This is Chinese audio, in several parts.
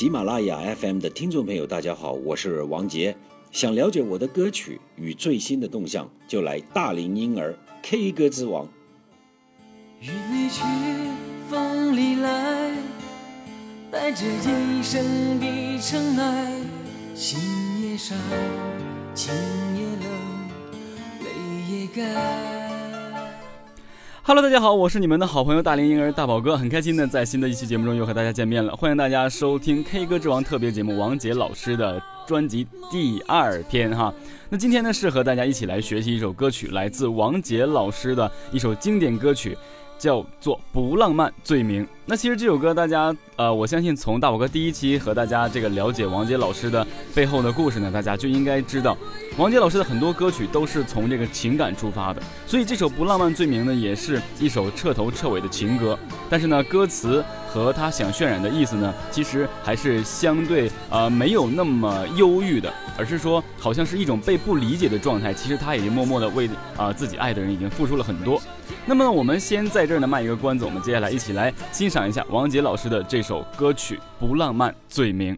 喜马拉雅 FM 的听众朋友，大家好，我是王杰。想了解我的歌曲与最新的动向，就来大龄婴儿 K 歌之王。雨里去，风里来，带着一身的尘埃，心也伤，情也冷，泪也干。Hello，大家好，我是你们的好朋友大龄婴儿大宝哥，很开心呢在新的一期节目中又和大家见面了。欢迎大家收听 K 歌之王特别节目王杰老师的专辑第二篇哈。那今天呢是和大家一起来学习一首歌曲，来自王杰老师的一首经典歌曲。叫做不浪漫罪名。那其实这首歌，大家呃，我相信从大宝哥第一期和大家这个了解王杰老师的背后的故事呢，大家就应该知道，王杰老师的很多歌曲都是从这个情感出发的。所以这首不浪漫罪名呢，也是一首彻头彻尾的情歌。但是呢，歌词和他想渲染的意思呢，其实还是相对呃没有那么忧郁的，而是说好像是一种被不理解的状态。其实他已经默默的为啊自己爱的人已经付出了很多。那么我们先在这儿呢卖一个关子，我们接下来一起来欣赏一下王杰老师的这首歌曲《不浪漫罪名》。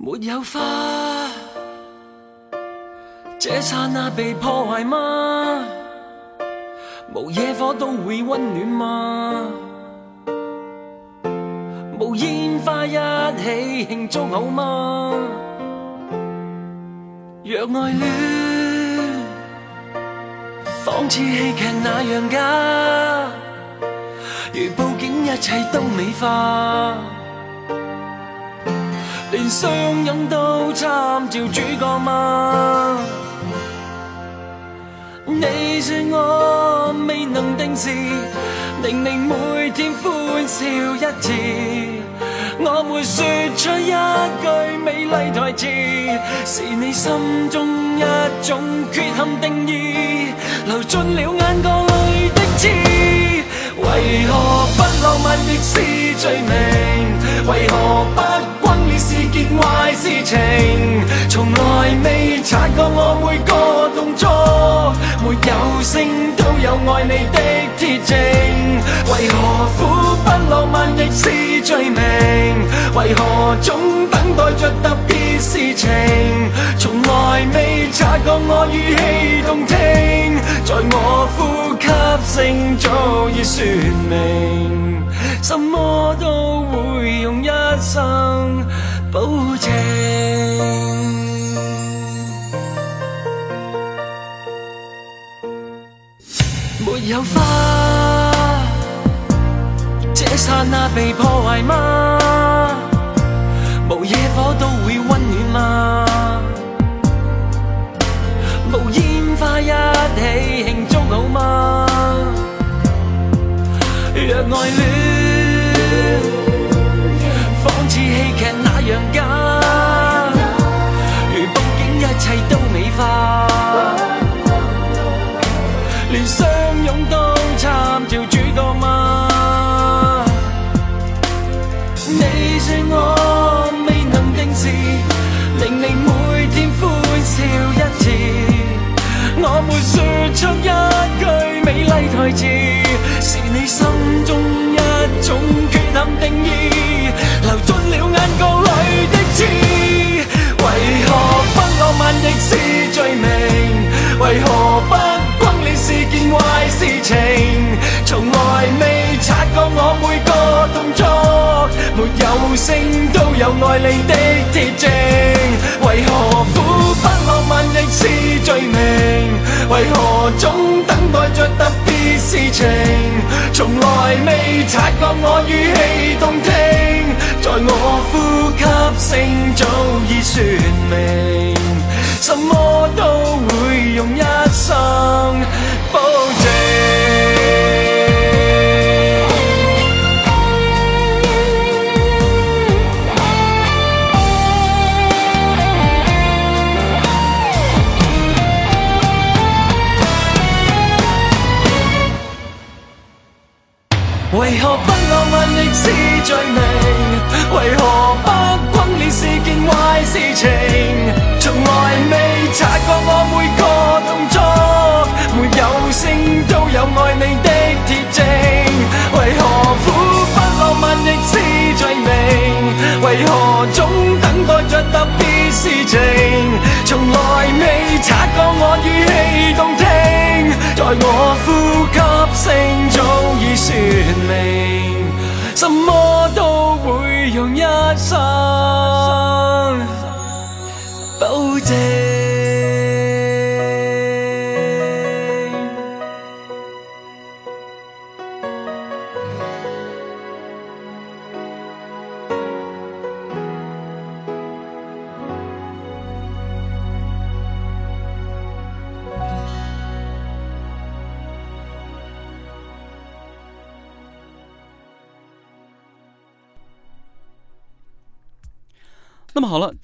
没有花，这刹那被破坏吗？无野火都会温暖吗？花一起庆祝好吗？若爱恋仿似戏剧那样假，如布景一切都美化，连相拥都参照主角吗？你说我未能定时，令你每天欢笑一次。我没说出一句美丽台词，是你心中一种缺陷定义，流进了眼角里的刺。为何不浪漫亦是罪名？为何不轰烈是件坏事情？从来未察觉我每个动作。没有声都有爱你的铁证，为何苦浪漫亦是罪名？为何总等待着特别事情？从来未察觉我语气动听，在我呼吸声早已说明，什么都会用一生保证。没有花，刹那被破坏吗？无野火都会温暖吗？无烟花一起庆祝好吗？若爱恋仿似戏剧那样假，如布景一切都美化，出一句美丽台词是你心中一种缺陷定义流进了眼角里的刺。为何不浪漫亦是罪名为何不轰烈是件坏事情从来未察觉我每个动作没有声都有爱你的铁证为何苦不浪漫亦是罪名为何总等待着特别事情？从来未察觉我语气动听，在我呼吸声早已说明，什么都会用一生保什么都会用一生保证。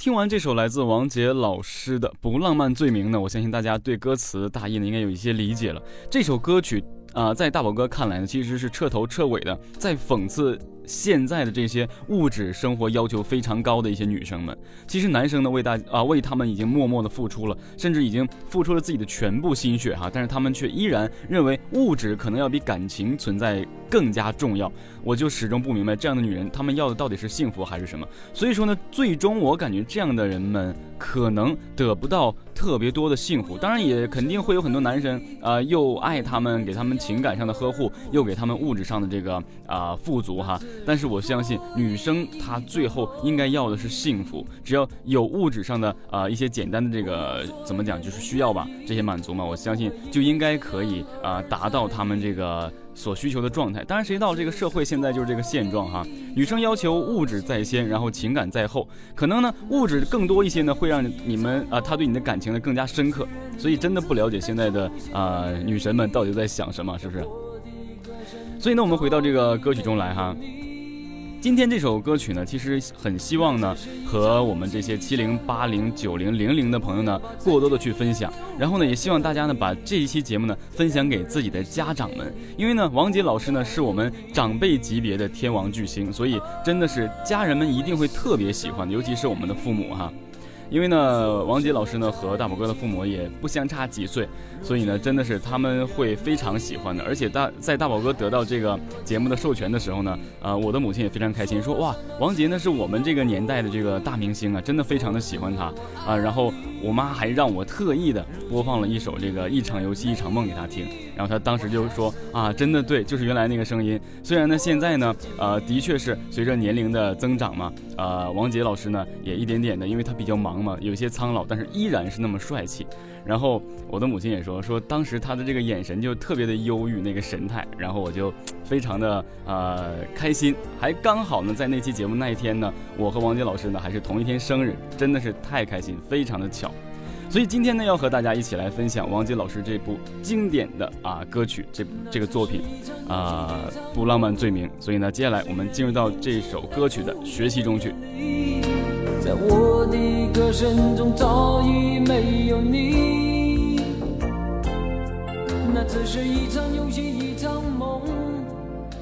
听完这首来自王杰老师的《不浪漫罪名》呢，我相信大家对歌词大意呢应该有一些理解了。这首歌曲啊、在大宝哥看来呢，其实是彻头彻尾的在讽刺现在的这些物质生活要求非常高的一些女生们。其实男生呢为大啊、为他们已经默默的付出了，甚至已经付出了自己的全部心血哈，但是他们却依然认为物质可能要比感情存在更加重要。我就始终不明白这样的女人，她们要的到底是幸福还是什么？所以说呢，最终我感觉这样的人们可能得不到特别多的幸福，当然也肯定会有很多男生啊、又爱他们，给他们情感上的呵护，又给他们物质上的这个啊、富足哈。但是我相信女生她最后应该要的是幸福，只要有物质上的啊、一些简单的这个怎么讲就是需要吧，这些满足嘛，我相信就应该可以啊、达到他们这个。所需求的状态，当然谁知道这个社会现在就是这个现状哈。女生要求物质在先，然后情感在后，可能呢物质更多一些呢，会让你们啊、呃，他对你的感情呢更加深刻。所以真的不了解现在的啊、女神们到底在想什么，是不是？所以呢，我们回到这个歌曲中来哈。今天这首歌曲呢，其实很希望呢，和我们这些七零、八零、九零、零零的朋友呢，过多的去分享。然后呢，也希望大家呢，把这一期节目呢，分享给自己的家长们。因为呢，王杰老师呢，是我们长辈级别的天王巨星，所以真的是家人们一定会特别喜欢，尤其是我们的父母哈。因为呢，王杰老师呢和大宝哥的父母也不相差几岁，所以呢，真的是他们会非常喜欢的。而且大在大宝哥得到这个节目的授权的时候呢，呃，我的母亲也非常开心，说哇，王杰呢是我们这个年代的这个大明星啊，真的非常的喜欢他啊。然后我妈还让我特意的播放了一首这个《一场游戏一场梦》给他听，然后他当时就说啊，真的对，就是原来那个声音。虽然呢，现在呢，呃，的确是随着年龄的增长嘛，呃，王杰老师呢也一点点的，因为他比较忙嘛，有些苍老，但是依然是那么帅气。然后我的母亲也说，说当时他的这个眼神就特别的忧郁，那个神态，然后我就非常的呃开心，还刚好呢在那期节目那一天呢，我和王杰老师呢还是同一天生日，真的是太开心，非常的巧。所以今天呢，要和大家一起来分享王杰老师这部经典的啊歌曲，这这个作品啊《不浪漫罪名》。所以呢，接下来我们进入到这首歌曲的学习中去。在我的歌声中早已没有你，那只是一场游戏，一场梦，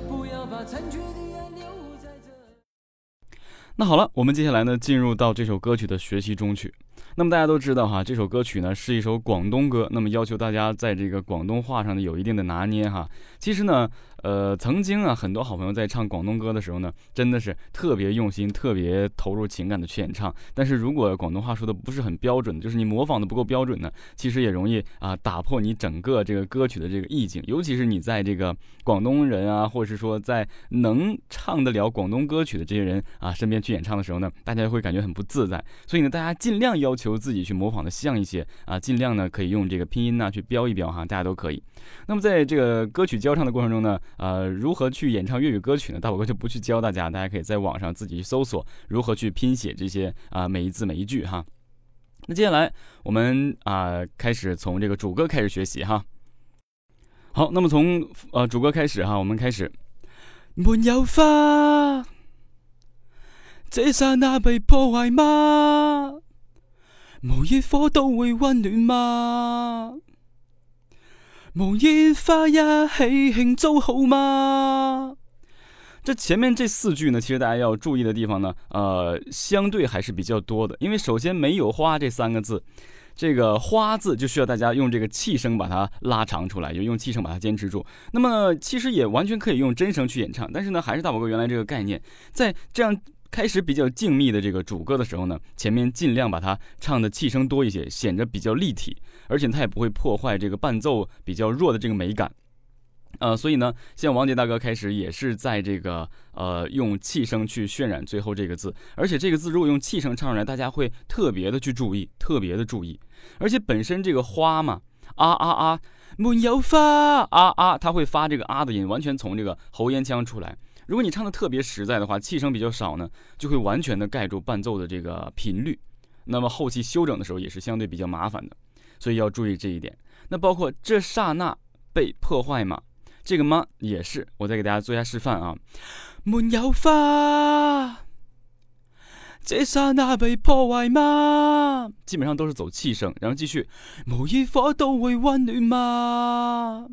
不要把残缺的爱留在这。那好了，我们接下来呢，进入到这首歌曲的学习中去。那么大家都知道哈，这首歌曲呢是一首广东歌，那么要求大家在这个广东话上呢有一定的拿捏哈。其实呢。呃，曾经啊，很多好朋友在唱广东歌的时候呢，真的是特别用心、特别投入情感的去演唱。但是如果广东话说的不是很标准，就是你模仿的不够标准呢，其实也容易啊打破你整个这个歌曲的这个意境。尤其是你在这个广东人啊，或者是说在能唱得了广东歌曲的这些人啊身边去演唱的时候呢，大家会感觉很不自在。所以呢，大家尽量要求自己去模仿的像一些啊，尽量呢可以用这个拼音呢去标一标哈，大家都可以。那么在这个歌曲教唱的过程中呢。呃，如何去演唱粤语歌曲呢？大宝哥就不去教大家，大家可以在网上自己去搜索如何去拼写这些啊每一字每一句哈。那接下来我们啊开始从这个主歌开始学习哈。好，那么从呃主歌开始哈，我们开始。没有花，这刹那被破坏吗？无一颗都会温暖吗？无烟花一起庆祝好吗？这前面这四句呢，其实大家要注意的地方呢，呃，相对还是比较多的。因为首先没有花这三个字，这个花字就需要大家用这个气声把它拉长出来，就用气声把它坚持住。那么其实也完全可以用真声去演唱，但是呢，还是大宝哥原来这个概念，在这样。开始比较静谧的这个主歌的时候呢，前面尽量把它唱的气声多一些，显得比较立体，而且它也不会破坏这个伴奏比较弱的这个美感。呃，所以呢，像王杰大哥开始也是在这个呃用气声去渲染最后这个字，而且这个字如果用气声唱出来，大家会特别的去注意，特别的注意。而且本身这个花嘛，啊啊啊，没有发啊啊，它会发这个啊的音，完全从这个喉咽腔出来。如果你唱的特别实在的话，气声比较少呢，就会完全的盖住伴奏的这个频率，那么后期修整的时候也是相对比较麻烦的，所以要注意这一点。那包括这刹那被破坏吗？这个吗也是，我再给大家做一下示范啊。没有花，这刹那被破坏吗？基本上都是走气声，然后继续。无一火都会温暖吗？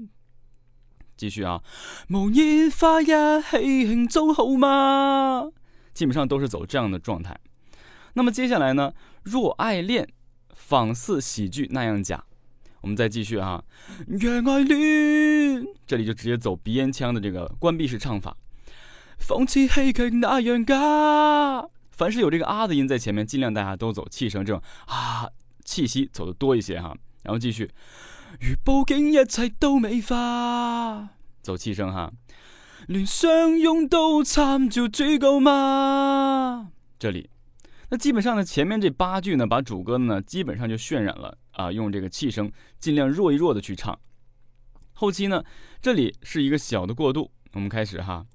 继续啊，无烟花一起庆祝好吗？基本上都是走这样的状态。那么接下来呢？若爱恋，仿似喜剧那样假。我们再继续哈。若爱恋，这里就直接走鼻咽腔的这个关闭式唱法。仿似戏剧那样假。凡是有这个啊的音在前面，尽量大家都走气声，这种啊气息走的多一些哈。然后继续。如报警，一切都美化。走气声哈，连相拥都参照主角吗？这里，那基本上呢，前面这八句呢，把主歌呢基本上就渲染了啊，用这个气声尽量弱一弱的去唱。后期呢，这里是一个小的过渡，我们开始哈，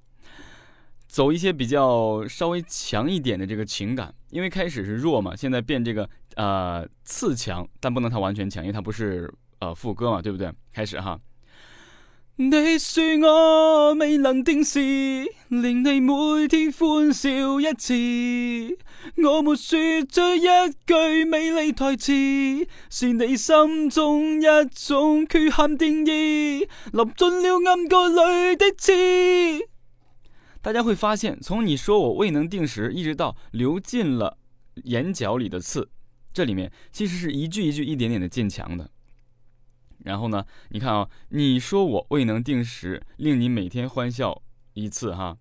走一些比较稍微强一点的这个情感，因为开始是弱嘛，现在变这个呃次强，但不能它完全强，因为它不是。呃，副歌嘛，对不对？开始哈。你说我未能定时，令你每天欢笑一次。我没说这一句美丽台词，是你心中一种缺陷定义，立进了暗角里的刺。大家会发现，从你说我未能定时，一直到流进了眼角里的刺，这里面其实是一句一句一点点的渐强的。然后呢？你看啊，你说我未能定时，令你每天欢笑一次哈。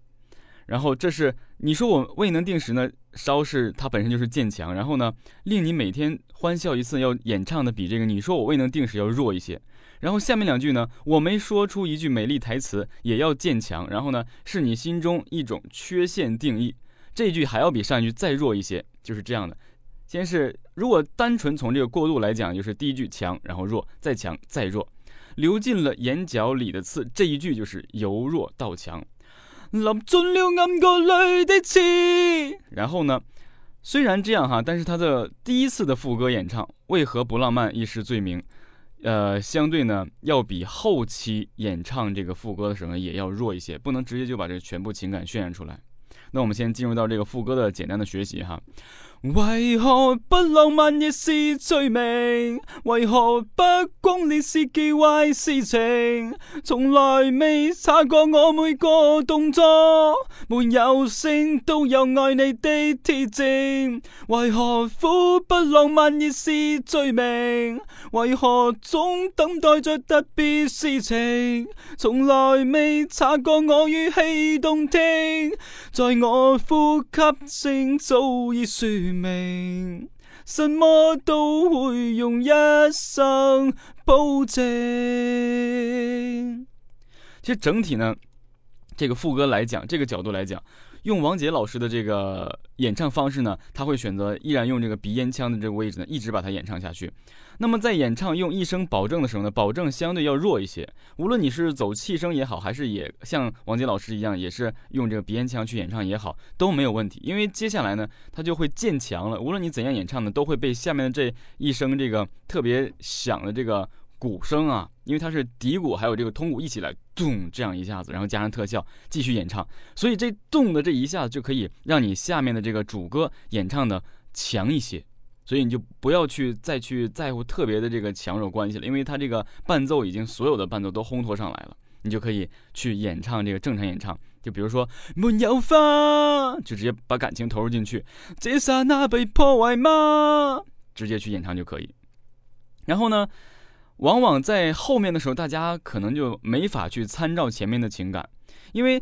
然后这是你说我未能定时呢，稍是它本身就是渐强。然后呢，令你每天欢笑一次，要演唱的比这个你说我未能定时要弱一些。然后下面两句呢，我没说出一句美丽台词，也要渐强。然后呢，是你心中一种缺陷定义，这句还要比上一句再弱一些，就是这样的。先是，如果单纯从这个过渡来讲，就是第一句强，然后弱，再强，再弱，流进了眼角里的刺，这一句就是由弱到强，然后呢，虽然这样哈，但是他的第一次的副歌演唱，为何不浪漫亦是罪名，呃，相对呢，要比后期演唱这个副歌的时候也要弱一些，不能直接就把这全部情感渲染出来。那我们先进入到这个副歌的简单的学习哈。为何不浪漫亦是罪名？为何不光烈是忌讳事情？从来未察觉我每个动作，没有声都有爱你的铁证。为何苦不浪漫亦是罪名？为何总等待着特别事情？从来未察觉我语气动听，在我呼吸声早已说明，什么都会用一生保证。其实整体呢，这个副歌来讲，这个角度来讲。用王杰老师的这个演唱方式呢，他会选择依然用这个鼻咽腔的这个位置呢，一直把它演唱下去。那么在演唱用一声保证的时候呢，保证相对要弱一些。无论你是走气声也好，还是也像王杰老师一样，也是用这个鼻咽腔去演唱也好，都没有问题。因为接下来呢，它就会渐强了。无论你怎样演唱呢，都会被下面的这一声这个特别响的这个。鼓声啊，因为它是底鼓还有这个通鼓一起来咚这样一下子，然后加上特效继续演唱，所以这咚的这一下子就可以让你下面的这个主歌演唱的强一些，所以你就不要去再去在乎特别的这个强弱关系了，因为它这个伴奏已经所有的伴奏都烘托上来了，你就可以去演唱这个正常演唱，就比如说没有发，就直接把感情投入进去，这刹那被破坏吗？直接去演唱就可以，然后呢？往往在后面的时候，大家可能就没法去参照前面的情感，因为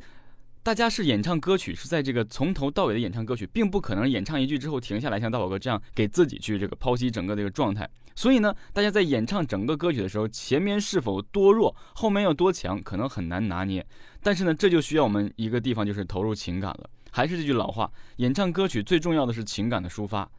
大家是演唱歌曲，是在这个从头到尾的演唱歌曲，并不可能演唱一句之后停下来，像大宝哥这样给自己去这个剖析整个这个状态。所以呢，大家在演唱整个歌曲的时候，前面是否多弱，后面要多强，可能很难拿捏。但是呢，这就需要我们一个地方，就是投入情感了。还是这句老话，演唱歌曲最重要的是情感的抒发。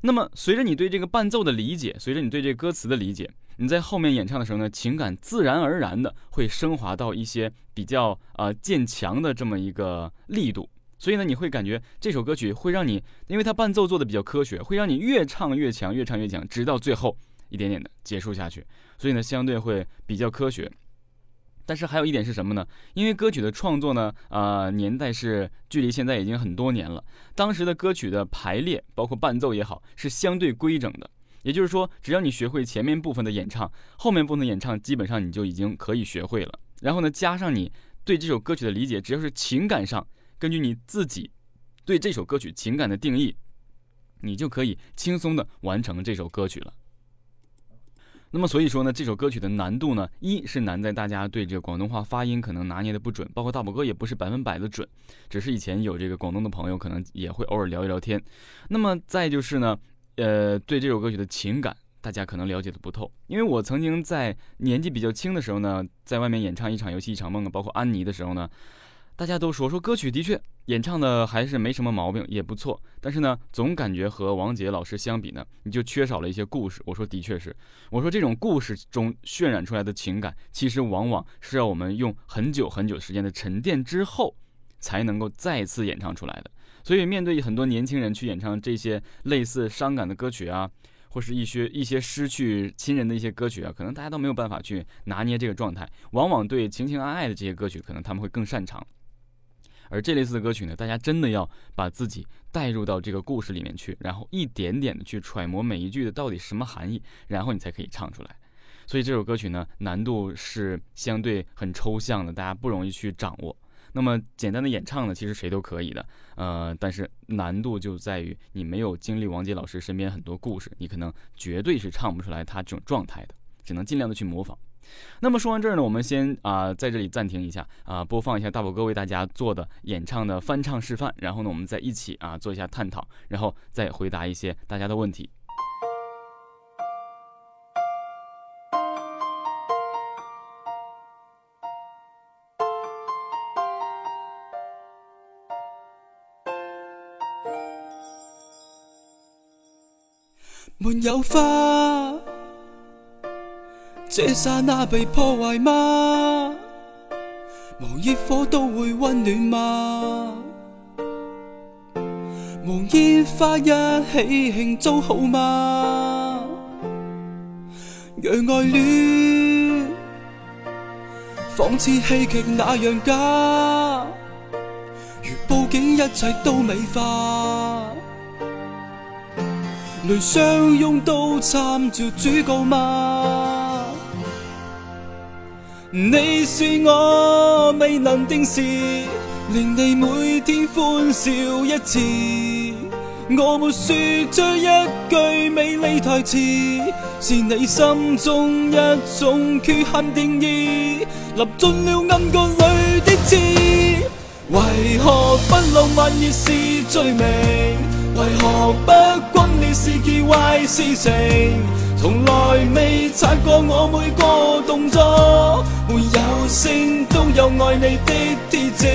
那么，随着你对这个伴奏的理解，随着你对这歌词的理解，你在后面演唱的时候呢，情感自然而然的会升华到一些比较呃渐强的这么一个力度。所以呢，你会感觉这首歌曲会让你，因为它伴奏做的比较科学，会让你越唱越强，越唱越强，直到最后一点点的结束下去。所以呢，相对会比较科学。但是还有一点是什么呢？因为歌曲的创作呢，呃，年代是距离现在已经很多年了。当时的歌曲的排列，包括伴奏也好，是相对规整的。也就是说，只要你学会前面部分的演唱，后面部分演唱基本上你就已经可以学会了。然后呢，加上你对这首歌曲的理解，只要是情感上，根据你自己对这首歌曲情感的定义，你就可以轻松的完成这首歌曲了。那么所以说呢，这首歌曲的难度呢，一是难在大家对这个广东话发音可能拿捏的不准，包括大宝哥也不是百分百的准，只是以前有这个广东的朋友，可能也会偶尔聊一聊天。那么再就是呢，呃，对这首歌曲的情感，大家可能了解的不透，因为我曾经在年纪比较轻的时候呢，在外面演唱一场游戏一场梦啊，包括安妮的时候呢。大家都说说歌曲的确演唱的还是没什么毛病，也不错。但是呢，总感觉和王杰老师相比呢，你就缺少了一些故事。我说的确是，我说这种故事中渲染出来的情感，其实往往是要我们用很久很久时间的沉淀之后，才能够再次演唱出来的。所以，面对很多年轻人去演唱这些类似伤感的歌曲啊，或是一些一些失去亲人的一些歌曲啊，可能大家都没有办法去拿捏这个状态。往往对情情爱爱的这些歌曲，可能他们会更擅长。而这类似的歌曲呢，大家真的要把自己带入到这个故事里面去，然后一点点的去揣摩每一句的到底什么含义，然后你才可以唱出来。所以这首歌曲呢，难度是相对很抽象的，大家不容易去掌握。那么简单的演唱呢，其实谁都可以的，呃，但是难度就在于你没有经历王杰老师身边很多故事，你可能绝对是唱不出来他这种状态的，只能尽量的去模仿。那么说完这儿呢，我们先啊在这里暂停一下啊，播放一下大宝哥为大家做的演唱的翻唱示范，然后呢，我们再一起啊做一下探讨，然后再回答一些大家的问题。没有花。这刹那被破坏吗？无热火都会温暖吗？无烟花一起庆祝好吗？让爱恋仿似戏剧那样假，如布景一切都美化。泪相拥都参照主角吗？你是我未能定时，令你每天欢笑一次。我没说出一句美丽台词，是你心中一种缺陷定义，立进了暗角里的刺。为何不浪漫亦是罪名？为何不轟烈是件坏事情？从来未察觉我每个动作，没有声都有爱你的铁证。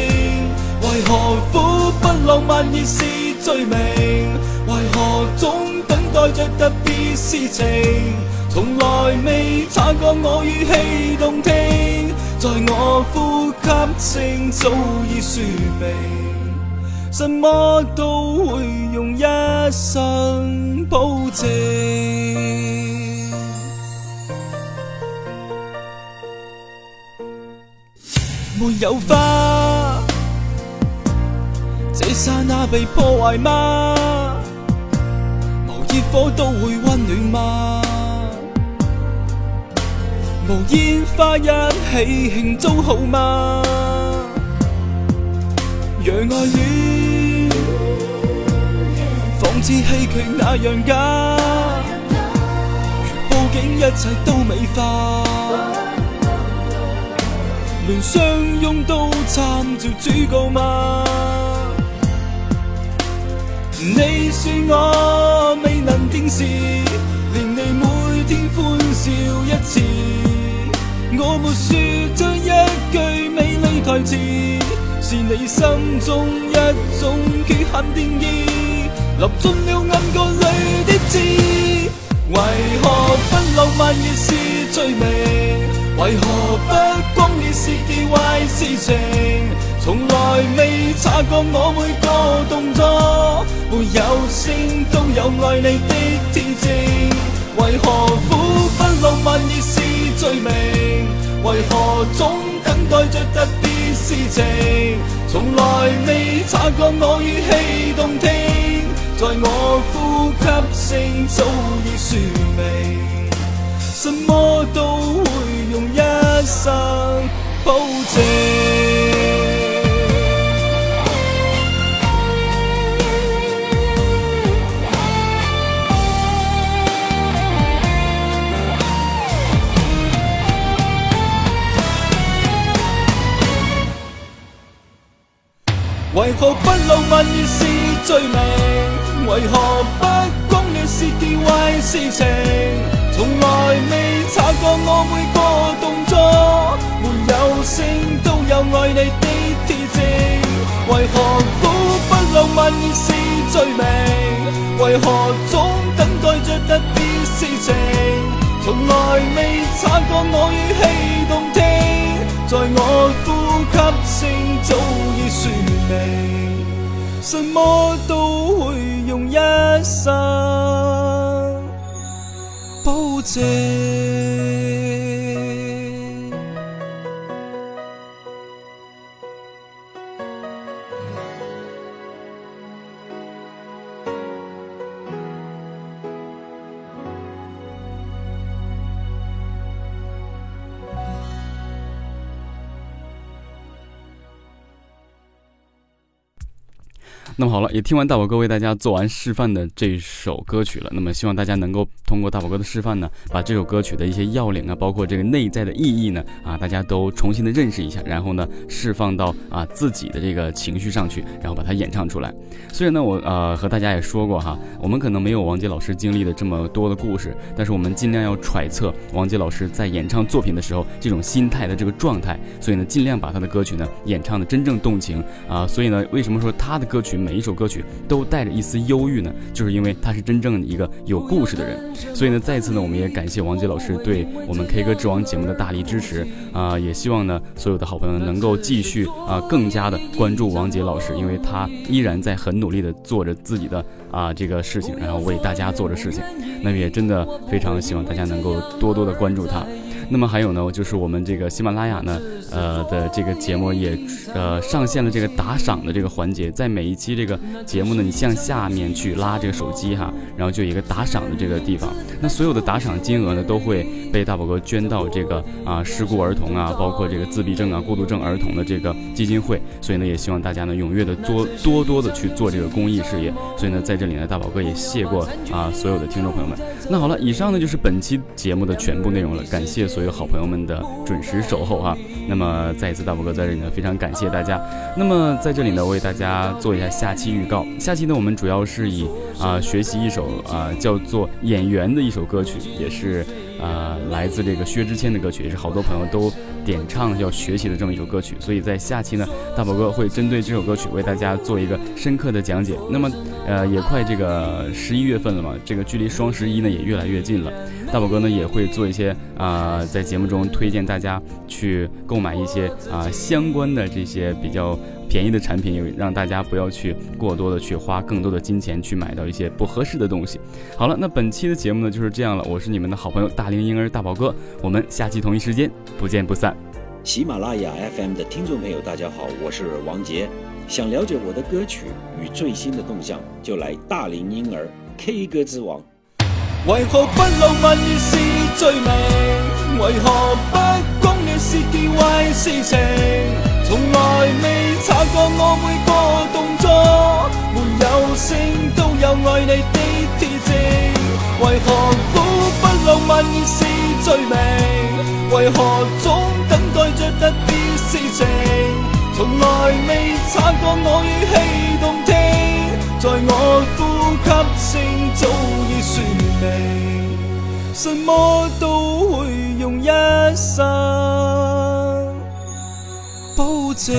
为何苦不浪漫亦是罪名？为何总等待着特别事情？从来未察觉我语气动听，在我呼吸声早已说明，什么都会用一生保证。没有花，这刹那被破坏吗？无热火都会温暖吗？无烟花一起庆祝好吗？让爱恋仿似戏剧那样假，如布景一切都美化。连相拥都参照主角吗？你说我未能定时，令你每天欢笑一次。我没说出一句美丽台词，是你心中一种缺陷定义，立进了暗角里的字。为何不浪漫亦是罪名？为何不光烈是件坏事情？从来未察觉我每个动作，没有声都有爱你的铁证。为何苦不浪漫亦是罪名？为何总等待着特别事情？从来未察觉我语气动听，在我呼吸声早已说明，什么都会用一生保证。为何不浪漫亦是罪名？为何不讲烈是件坏事情？从来未察觉我每个动作，没有声都有爱你的铁证。为何苦不浪漫亦是罪名？为何总等待着特别事情？从来未察觉我语气动听，在我呼吸声早已说明，什么都会用一生保证。那么好了，也听完大宝哥为大家做完示范的这首歌曲了。那么希望大家能够通过大宝哥的示范呢，把这首歌曲的一些要领啊，包括这个内在的意义呢，啊，大家都重新的认识一下，然后呢，释放到啊自己的这个情绪上去，然后把它演唱出来。虽然呢，我呃和大家也说过哈，我们可能没有王杰老师经历的这么多的故事，但是我们尽量要揣测王杰老师在演唱作品的时候这种心态的这个状态，所以呢，尽量把他的歌曲呢演唱的真正动情啊。所以呢，为什么说他的歌曲？每一首歌曲都带着一丝忧郁呢，就是因为他是真正的一个有故事的人。所以呢，再次呢，我们也感谢王杰老师对我们 K 歌之王节目的大力支持啊！也希望呢，所有的好朋友能够继续啊，更加的关注王杰老师，因为他依然在很努力的做着自己的啊这个事情，然后为大家做着事情。那么也真的非常希望大家能够多多的关注他。那么还有呢，就是我们这个喜马拉雅呢，呃的这个节目也呃上线了这个打赏的这个环节，在每一期这个节目呢，你向下面去拉这个手机哈，然后就有一个打赏的这个地方，那所有的打赏金额呢，都会被大宝哥捐到这个啊失孤儿童啊，包括这个自闭症啊、孤独症儿童的这个基金会，所以呢，也希望大家呢踊跃的多多多的去做这个公益事业，所以呢，在这里呢，大宝哥也谢过啊所有的听众朋友们。那好了，以上呢就是本期节目的全部内容了，感谢所有好朋友们的准时守候哈。那么再一次大宝哥在这里呢，非常感谢大家。那么在这里呢，为大家做一下下期预告。下期呢，我们主要是以啊学习一首啊叫做《演员》的一首歌曲，也是呃来自这个薛之谦的歌曲，也是好多朋友都点唱要学习的这么一首歌曲。所以在下期呢，大宝哥会针对这首歌曲为大家做一个深刻的讲解。那么呃也快这个十一月份了嘛，这个距离双十一呢也越来越近了。大宝哥呢也会做一些啊，在节目中推荐大家去购买一些啊相关的这些比较便宜的产品，也让大家不要去过多的去花更多的金钱去买到一些不合适的东西。好了，那本期的节目呢就是这样了，我是你们的好朋友大龄婴儿大宝哥，我们下期同一时间不见不散。喜马拉雅 FM 的听众朋友，大家好，我是王杰。想了解我的歌曲与最新的动向，就来大龄婴儿 K 歌之王。为何不浪漫亦是罪名？为何不公亦是件坏事情？从来未察觉我每个动作，没有声都有爱你的铁证。为何苦不浪漫亦是罪名？为何总等待着特别事情？从来未察觉我语气动听，在我呼吸声早已说明，什么都会用一生醉